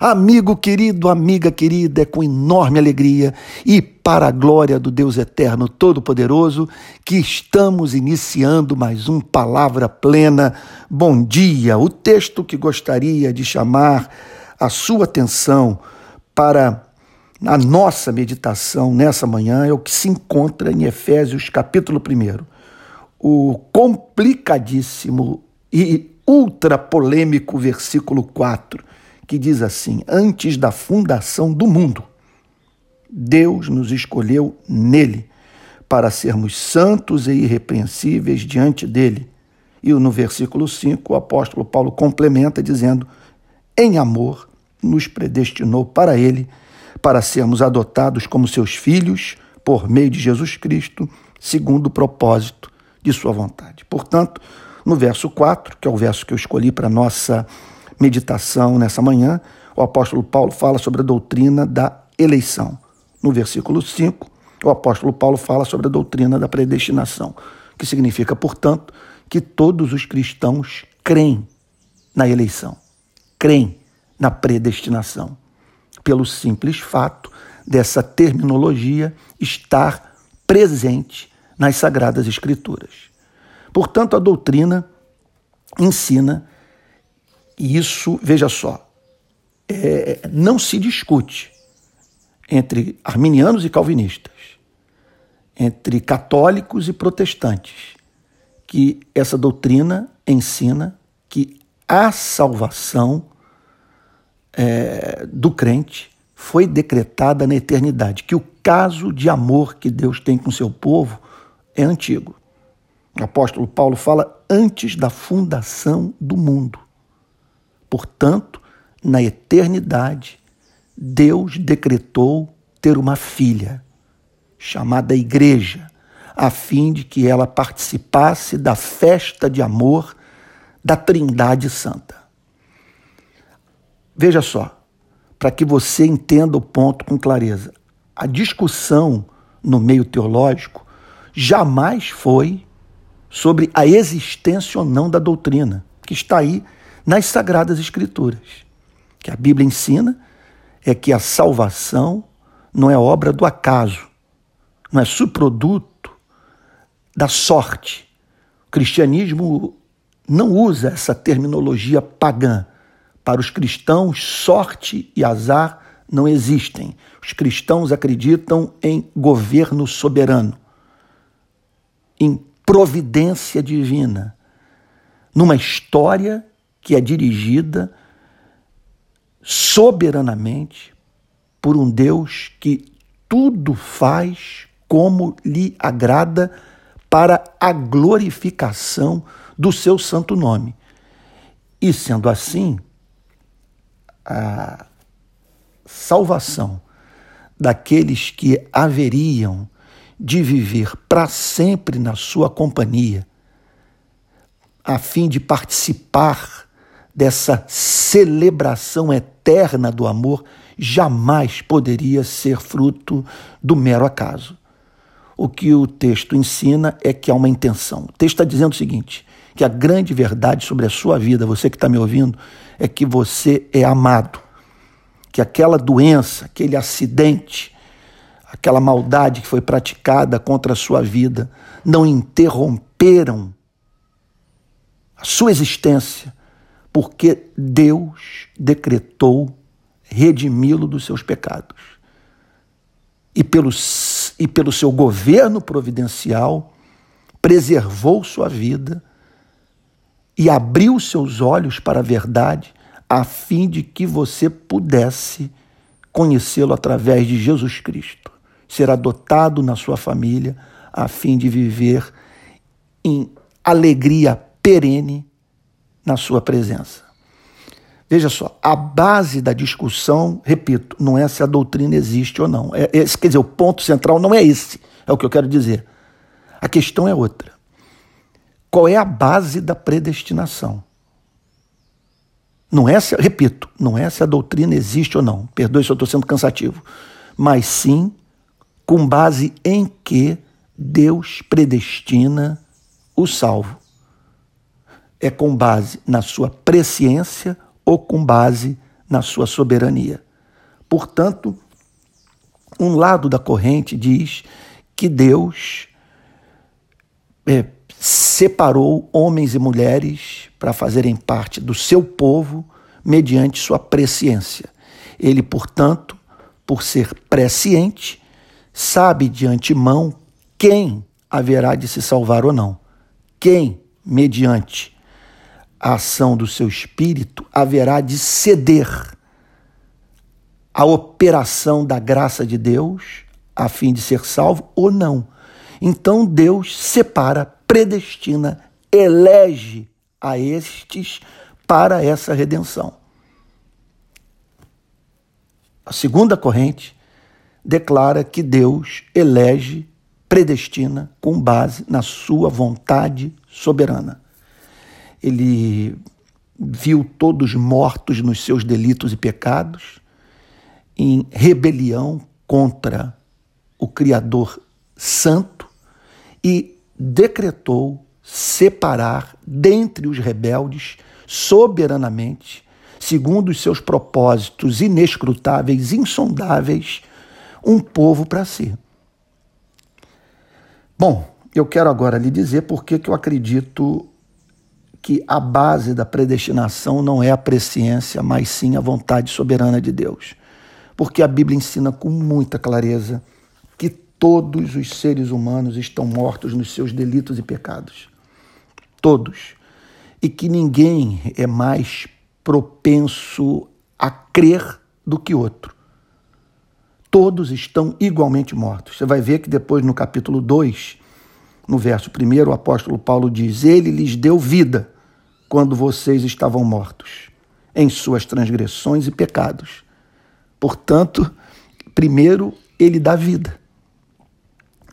Amigo querido, amiga querida, é com enorme alegria e para a glória do Deus Eterno Todo-Poderoso que estamos iniciando mais um Palavra Plena. Bom dia! O texto que gostaria de chamar a sua atenção para a nossa meditação nessa manhã é o que se encontra em Efésios capítulo 1. O complicadíssimo e ultra polêmico versículo 4 que diz assim: Antes da fundação do mundo, Deus nos escolheu nele para sermos santos e irrepreensíveis diante dele. E no versículo 5, o apóstolo Paulo complementa dizendo: Em amor nos predestinou para ele, para sermos adotados como seus filhos por meio de Jesus Cristo, segundo o propósito de sua vontade. Portanto, no verso 4, que é o verso que eu escolhi para nossa meditação nessa manhã, o apóstolo Paulo fala sobre a doutrina da eleição. No versículo 5, o apóstolo Paulo fala sobre a doutrina da predestinação, que significa, portanto, que todos os cristãos creem na eleição, creem na predestinação, pelo simples fato dessa terminologia estar presente nas Sagradas Escrituras. Portanto, a doutrina ensina e isso, veja só, é, não se discute entre arminianos e calvinistas, entre católicos e protestantes, que essa doutrina ensina que a salvação é, do crente foi decretada na eternidade, que o caso de amor que Deus tem com seu povo é antigo. O apóstolo Paulo fala antes da fundação do mundo. Portanto, na eternidade, Deus decretou ter uma filha, chamada Igreja, a fim de que ela participasse da festa de amor da Trindade Santa. Veja só, para que você entenda o ponto com clareza. A discussão no meio teológico jamais foi sobre a existência ou não da doutrina, que está aí nas Sagradas Escrituras. Que a Bíblia ensina é que a salvação não é obra do acaso, não é subproduto da sorte. O cristianismo não usa essa terminologia pagã. Para os cristãos, sorte e azar não existem. Os cristãos acreditam em governo soberano, em providência divina, numa história que é dirigida soberanamente por um Deus que tudo faz como lhe agrada para a glorificação do seu santo nome. E sendo assim, a salvação daqueles que haveriam de viver para sempre na sua companhia, a fim de participar dessa celebração eterna do amor jamais poderia ser fruto do mero acaso. O que o texto ensina é que há uma intenção. O texto está dizendo o seguinte: que a grande verdade sobre a sua vida, você que está me ouvindo, é que você é amado. Que aquela doença, aquele acidente, aquela maldade que foi praticada contra a sua vida não interromperam a sua existência porque Deus decretou redimi-lo dos seus pecados. E pelo, e pelo seu governo providencial, preservou sua vida e abriu seus olhos para a verdade, a fim de que você pudesse conhecê-lo através de Jesus Cristo, ser adotado na sua família, a fim de viver em alegria perene na sua presença. Veja só, a base da discussão, repito, não é se a doutrina existe ou não. É, é, quer dizer, o ponto central não é esse, é o que eu quero dizer. A questão é outra. Qual é a base da predestinação? Não é se, repito, não é se a doutrina existe ou não. Perdoe se eu estou sendo cansativo. Mas sim com base em que Deus predestina o salvo é com base na sua presciência ou com base na sua soberania. Portanto, um lado da corrente diz que Deus é, separou homens e mulheres para fazerem parte do seu povo mediante sua presciência. Ele, portanto, por ser presciente, sabe de antemão quem haverá de se salvar ou não. Quem, mediante a ação do seu espírito, haverá de ceder à operação da graça de Deus a fim de ser salvo ou não. Então Deus separa, predestina, elege a estes para essa redenção. A segunda corrente declara que Deus elege, predestina com base na sua vontade soberana. Ele viu todos mortos nos seus delitos e pecados, em rebelião contra o Criador Santo e decretou separar dentre os rebeldes soberanamente, segundo os seus propósitos inescrutáveis, insondáveis, um povo para si. Bom, eu quero agora lhe dizer por que eu acredito que a base da predestinação não é a presciência, mas sim a vontade soberana de Deus. Porque a Bíblia ensina com muita clareza que todos os seres humanos estão mortos nos seus delitos e pecados. Todos. E que ninguém é mais propenso a crer do que outro. Todos estão igualmente mortos. Você vai ver que depois no capítulo 2, no verso 1, o apóstolo Paulo diz: Ele lhes deu vida quando vocês estavam mortos em suas transgressões e pecados. Portanto, primeiro ele dá vida.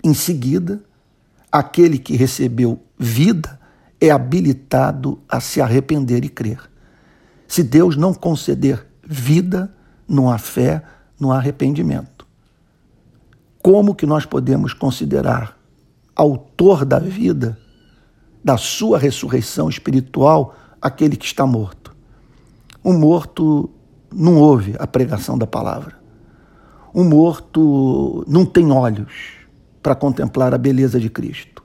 Em seguida, aquele que recebeu vida é habilitado a se arrepender e crer. Se Deus não conceder vida, não há fé, não há arrependimento. Como que nós podemos considerar autor da vida, da sua ressurreição espiritual, aquele que está morto. Um morto não ouve a pregação da palavra. Um morto não tem olhos para contemplar a beleza de Cristo.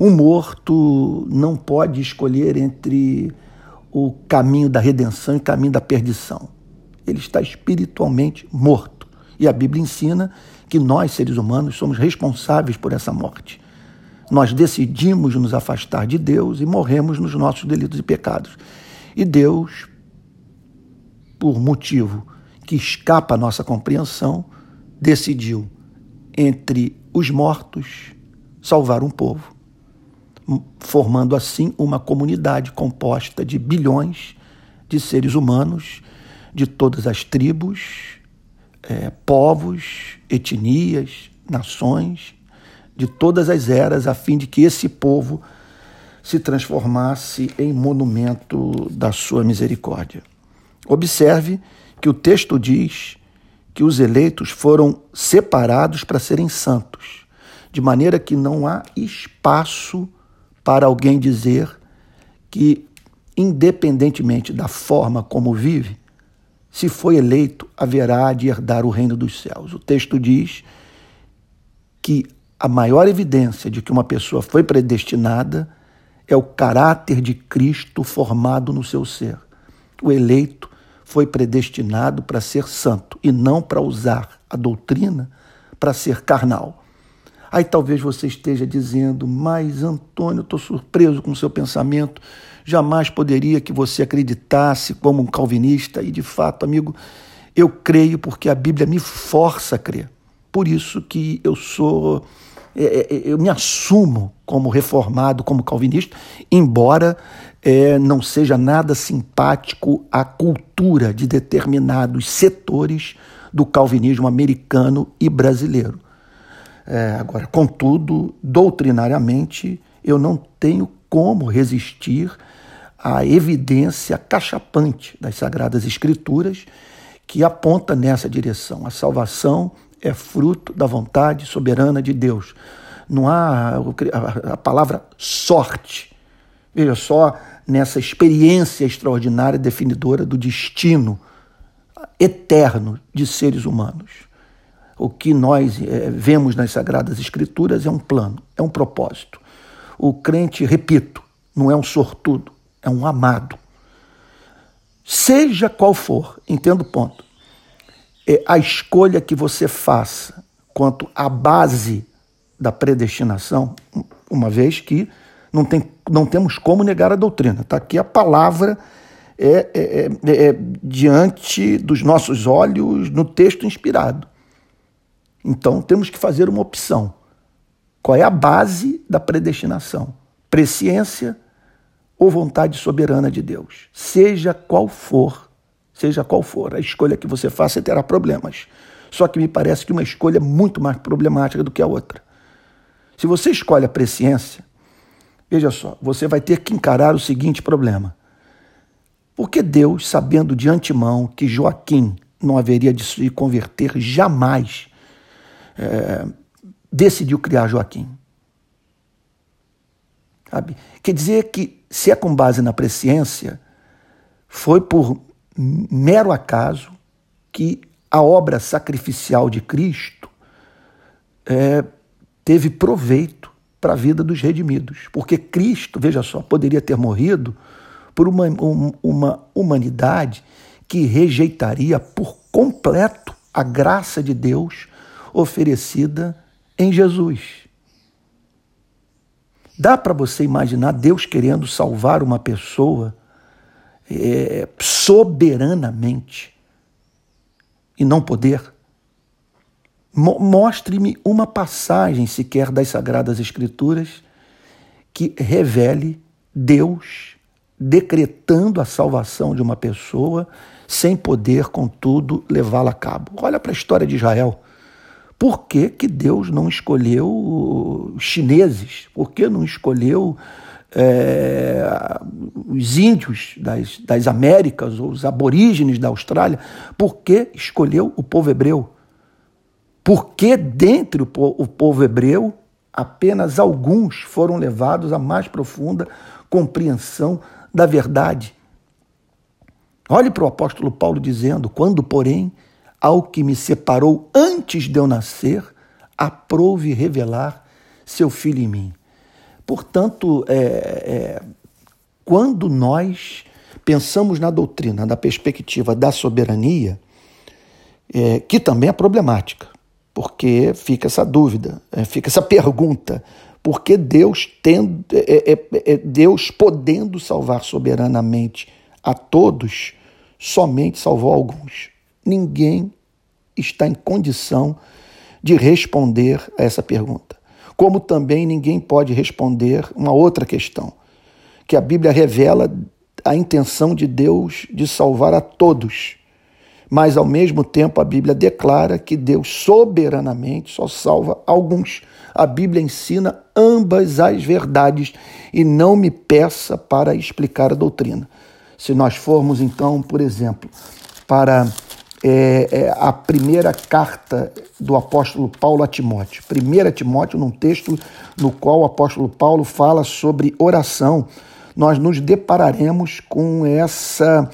Um morto não pode escolher entre o caminho da redenção e o caminho da perdição. Ele está espiritualmente morto. E a Bíblia ensina que nós, seres humanos, somos responsáveis por essa morte. Nós decidimos nos afastar de Deus e morremos nos nossos delitos e pecados. E Deus, por motivo que escapa à nossa compreensão, decidiu, entre os mortos, salvar um povo, formando assim uma comunidade composta de bilhões de seres humanos de todas as tribos, é, povos, etnias, nações, de todas as eras, a fim de que esse povo se transformasse em monumento da sua misericórdia. Observe que o texto diz que os eleitos foram separados para serem santos, de maneira que não há espaço para alguém dizer que, independentemente da forma como vive, se foi eleito, haverá de herdar o reino dos céus. O texto diz que a maior evidência de que uma pessoa foi predestinada é o caráter de Cristo formado no seu ser. O eleito foi predestinado para ser santo e não para usar a doutrina para ser carnal. Aí talvez você esteja dizendo, mas Antônio, estou surpreso com o seu pensamento. Jamais poderia que você acreditasse como um calvinista. E de fato, amigo, eu creio porque a Bíblia me força a crer. Por isso que eu sou, é, é, eu me assumo como reformado, como calvinista, embora é, não seja nada simpático à cultura de determinados setores do calvinismo americano e brasileiro. É, agora, contudo, doutrinariamente, eu não tenho como resistir à evidência cachapante das Sagradas Escrituras que aponta nessa direção. A salvação é fruto da vontade soberana de Deus. Não há a palavra sorte. Veja só nessa experiência extraordinária definidora do destino eterno de seres humanos. O que nós é, vemos nas Sagradas Escrituras é um plano, é um propósito. O crente, repito, não é um sortudo, é um amado. Seja qual for, entendo o ponto, é a escolha que você faça quanto à base da predestinação, uma vez que não, tem, não temos como negar a doutrina. Está aqui a palavra é, é, é, é, diante dos nossos olhos no texto inspirado. Então temos que fazer uma opção. Qual é a base da predestinação? Presciência ou vontade soberana de Deus? Seja qual for, seja qual for a escolha que você faça, terá problemas. Só que me parece que uma escolha é muito mais problemática do que a outra. Se você escolhe a presciência, veja só, você vai ter que encarar o seguinte problema. Porque Deus, sabendo de antemão que Joaquim não haveria de se converter jamais, é, decidiu criar Joaquim. Sabe? Quer dizer que, se é com base na presciência, foi por mero acaso que a obra sacrificial de Cristo é, teve proveito para a vida dos redimidos. Porque Cristo, veja só, poderia ter morrido por uma, uma humanidade que rejeitaria por completo a graça de Deus oferecida em Jesus. Dá para você imaginar Deus querendo salvar uma pessoa é, soberanamente e não poder? Mostre-me uma passagem sequer das Sagradas Escrituras que revele Deus decretando a salvação de uma pessoa sem poder, contudo, levá-la a cabo. Olha para a história de Israel. Por que, que Deus não escolheu chineses? Por que não escolheu é, os índios das, das Américas, ou os aborígenes da Austrália? Por que escolheu o povo hebreu? Porque dentre o, o povo hebreu, apenas alguns foram levados à mais profunda compreensão da verdade. Olhe para o apóstolo Paulo dizendo: Quando, porém, ao que me separou antes de eu nascer, aprove revelar seu filho em mim. Portanto, é, é, quando nós pensamos na doutrina, na perspectiva da soberania, é, que também é problemática, porque fica essa dúvida, é, fica essa pergunta: por que Deus, tendo, é, é, Deus podendo salvar soberanamente a todos, somente salvou alguns? Ninguém está em condição de responder a essa pergunta. Como também ninguém pode responder uma outra questão, que a Bíblia revela a intenção de Deus de salvar a todos mas ao mesmo tempo a Bíblia declara que Deus soberanamente só salva alguns. A Bíblia ensina ambas as verdades e não me peça para explicar a doutrina. Se nós formos então, por exemplo, para é, é, a primeira carta do apóstolo Paulo a Timóteo, 1 Timóteo, num texto no qual o apóstolo Paulo fala sobre oração, nós nos depararemos com essa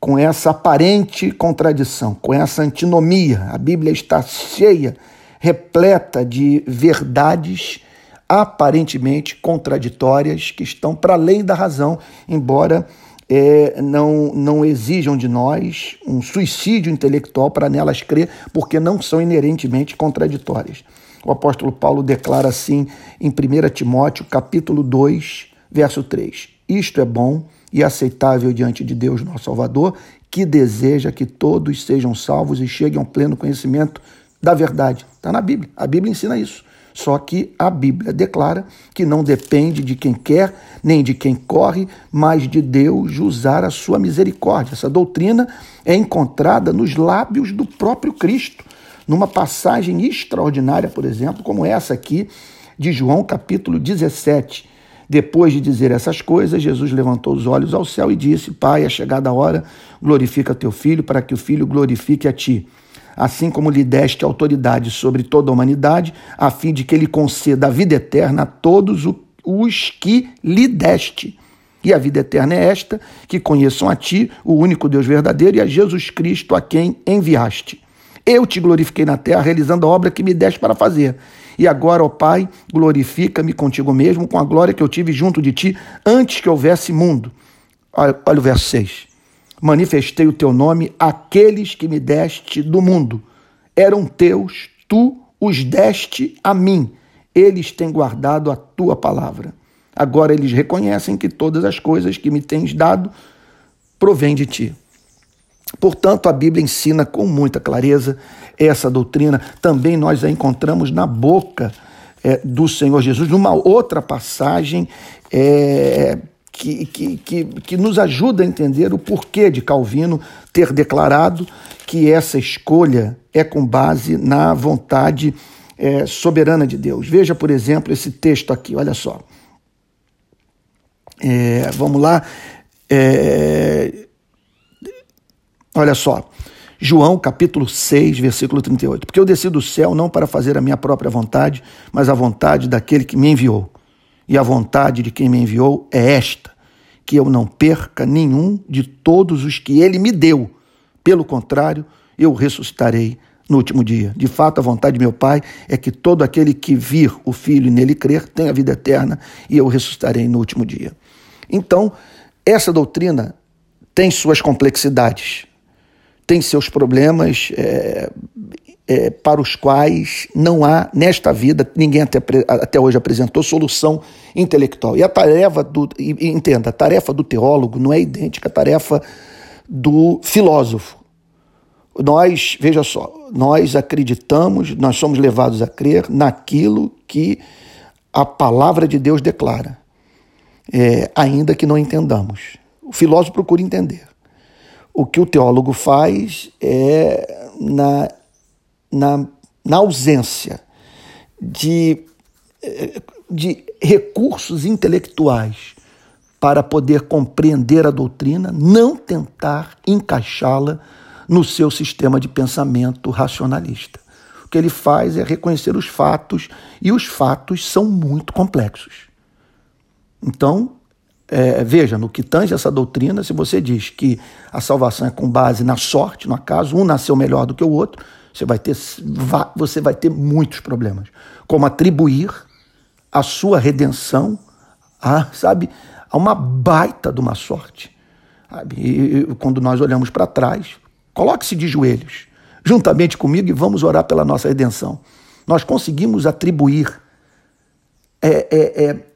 com essa aparente contradição, com essa antinomia. A Bíblia está cheia, repleta de verdades aparentemente contraditórias que estão para além da razão, embora é, não, não exijam de nós um suicídio intelectual para nelas crer, porque não são inerentemente contraditórias. O apóstolo Paulo declara assim em 1 Timóteo, capítulo 2, verso 3: Isto é bom e aceitável diante de Deus, nosso Salvador, que deseja que todos sejam salvos e cheguem ao pleno conhecimento da verdade. Está na Bíblia. A Bíblia ensina isso. Só que a Bíblia declara que não depende de quem quer, nem de quem corre, mas de Deus usar a sua misericórdia. Essa doutrina é encontrada nos lábios do próprio Cristo, numa passagem extraordinária, por exemplo, como essa aqui de João capítulo 17 depois de dizer essas coisas, Jesus levantou os olhos ao céu e disse: Pai, é chegada a hora, glorifica teu filho, para que o filho glorifique a ti. Assim como lhe deste autoridade sobre toda a humanidade, a fim de que ele conceda a vida eterna a todos os que lhe deste. E a vida eterna é esta: que conheçam a Ti, o único Deus verdadeiro, e a Jesus Cristo, a quem enviaste. Eu te glorifiquei na terra, realizando a obra que me deste para fazer. E agora, ó Pai, glorifica-me contigo mesmo, com a glória que eu tive junto de ti antes que houvesse mundo. Olha, olha o verso 6. Manifestei o teu nome àqueles que me deste do mundo. Eram teus, tu os deste a mim. Eles têm guardado a tua palavra. Agora eles reconhecem que todas as coisas que me tens dado provêm de ti. Portanto, a Bíblia ensina com muita clareza essa doutrina. Também nós a encontramos na boca é, do Senhor Jesus, numa outra passagem é, que, que, que, que nos ajuda a entender o porquê de Calvino ter declarado que essa escolha é com base na vontade é, soberana de Deus. Veja, por exemplo, esse texto aqui, olha só. É, vamos lá. É, Olha só, João capítulo 6, versículo 38. Porque eu desci do céu não para fazer a minha própria vontade, mas a vontade daquele que me enviou. E a vontade de quem me enviou é esta: que eu não perca nenhum de todos os que ele me deu. Pelo contrário, eu ressuscitarei no último dia. De fato, a vontade de meu Pai é que todo aquele que vir o Filho e nele crer tenha vida eterna e eu ressuscitarei no último dia. Então, essa doutrina tem suas complexidades tem seus problemas é, é, para os quais não há, nesta vida, ninguém até, até hoje apresentou solução intelectual. E a tarefa do. E, entenda, a tarefa do teólogo não é idêntica à tarefa do filósofo. Nós, veja só, nós acreditamos, nós somos levados a crer naquilo que a palavra de Deus declara, é, ainda que não entendamos. O filósofo procura entender. O que o teólogo faz é, na, na, na ausência de, de recursos intelectuais para poder compreender a doutrina, não tentar encaixá-la no seu sistema de pensamento racionalista. O que ele faz é reconhecer os fatos, e os fatos são muito complexos. Então, é, veja, no que tange essa doutrina, se você diz que a salvação é com base na sorte, no acaso, um nasceu melhor do que o outro, você vai ter, você vai ter muitos problemas. Como atribuir a sua redenção a, sabe, a uma baita de uma sorte. Sabe? E, quando nós olhamos para trás, coloque-se de joelhos, juntamente comigo, e vamos orar pela nossa redenção. Nós conseguimos atribuir é, é, é,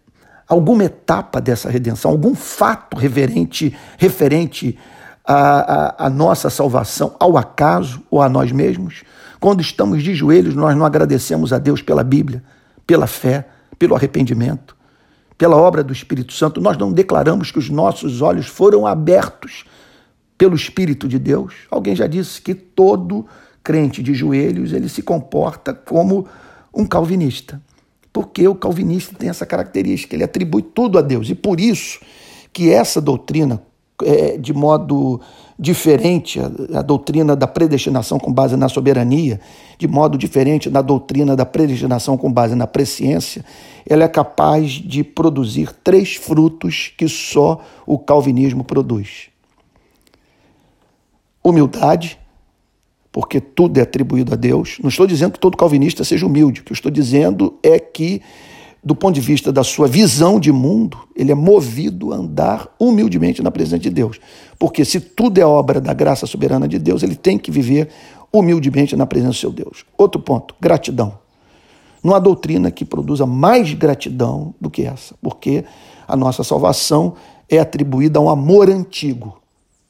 alguma etapa dessa redenção, algum fato reverente, referente à, nossa salvação, ao acaso ou a nós mesmos? Quando estamos de joelhos, nós não agradecemos a Deus pela Bíblia, pela fé, pelo arrependimento, pela obra do Espírito Santo. Nós não declaramos que os nossos olhos foram abertos pelo Espírito de Deus. Alguém já disse que todo crente de joelhos ele se comporta como um calvinista porque o calvinista tem essa característica, ele atribui tudo a Deus. E por isso que essa doutrina, é, de modo diferente, a, a, doutrina da predestinação com base na soberania, de modo diferente da doutrina da predestinação com base na presciência, ela é capaz de produzir três frutos que só o calvinismo produz: humildade, porque tudo é atribuído a Deus. Não estou dizendo que todo calvinista seja humilde, o que eu estou dizendo é que, do ponto de vista da sua visão de mundo, ele é movido a andar humildemente na presença de Deus. Porque se tudo é obra da graça soberana de Deus, ele tem que viver humildemente na presença do seu Deus. Outro ponto, gratidão. Não há doutrina que produza mais gratidão do que essa, porque a nossa salvação é atribuída a um amor antigo,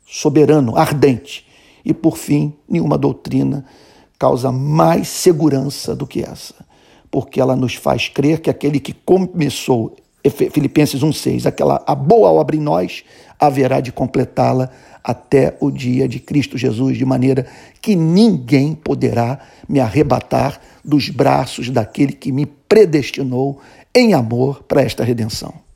soberano, ardente e, por fim, nenhuma doutrina causa mais segurança do que essa, porque ela nos faz crer que aquele que começou, Filipenses 1,6, aquela a boa obra em nós, haverá de completá-la até o dia de Cristo Jesus, de maneira que ninguém poderá me arrebatar dos braços daquele que me predestinou em amor para esta redenção.